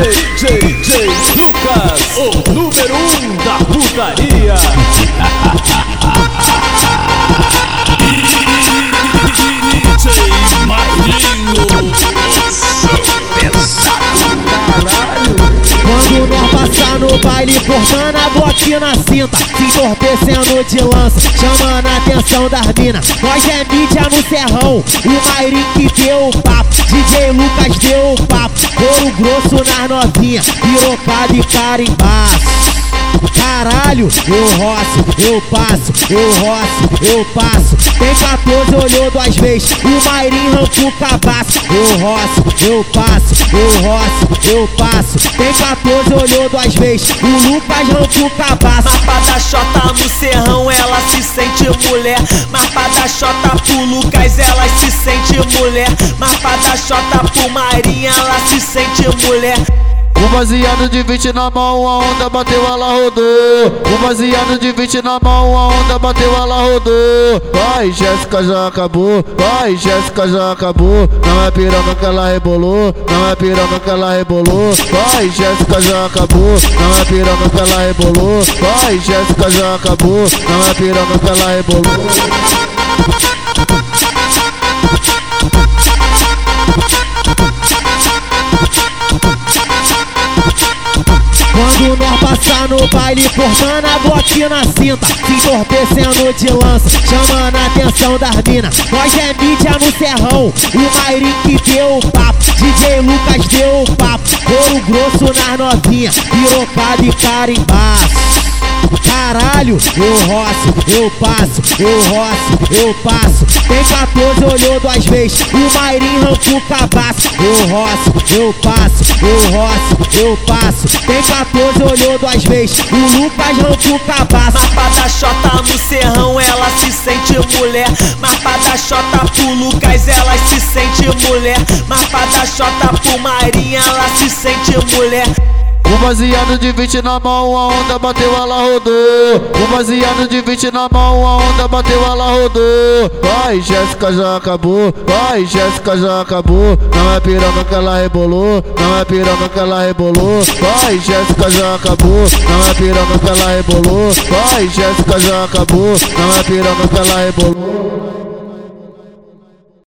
DJ, DJ Lucas, o número um da putaria. Baile, cortando a boquinha na cinta, se entorpecendo de lança, chamando a atenção das minas. Nós é mídia no serrão, o Mairim que deu o papo, DJ Lucas deu o papo, couro grosso nas novinhas, pirocado e carimbaço. Caralho, eu roço, eu passo, eu roço, eu passo. Tem 14, olhou duas vezes, o Mairim arrancou o cabaço. Eu roço, eu passo, eu roço, eu passo. Tem 14, olhou duas vezes, o Lucas arrancou o cabaço. Mapa da Xota no serrão, ela se sente mulher. Mapa da Xota pro Lucas, ela se sente mulher. Mapa da Xota pro Marinha, ela se sente mulher. Um baseado de 20 na mão, a onda bateu, ela rodou. Um baseado de 20 na mão, a onda bateu, ela rodou. Vai, Jéssica já acabou. Vai, Jéssica já acabou. Não é piroca que ela rebolou. Não é piroca que ela rebolou. Vai, Jéssica já acabou. Não é piroca que ela rebolou. Vai, Jéssica já acabou. Não é piroca que ela rebolou. No baile, cortando a boquinha na cinta, se entorpecendo de lança, chamando a atenção das minas. Nós é mídia no serrão, o Mairim que deu o papo, DJ Lucas deu o papo, couro grosso nas novinhas, pirocado e carimbaço. Caralho, eu roço, eu passo, eu roço, eu passo. Tem 14, olhou duas vezes, o Mairim arrancou o cabaço. Eu roço, eu passo, eu roço, eu passo. Tem 14, olhou duas vezes, o Lucas arrancou o cabaço. Mapa da Xota no serrão, ela se sente mulher. Mapa da Xota pro Lucas, ela se sente mulher. Mapa da Xota pro Marinha, ela se sente mulher. Um baseado de 20 na mão, a onda bateu, ela rodou. Um baseado de 20 na mão, a onda bateu, ela rodou. Vai, Jéssica já acabou. Vai, Jéssica já acabou. Não é piroca que ela rebolou. Não é piroca que ela rebolou. Vai, Jéssica já acabou. Não é piroca que ela rebolou. Vai, Jéssica já acabou. Não é piroca que ela rebolou.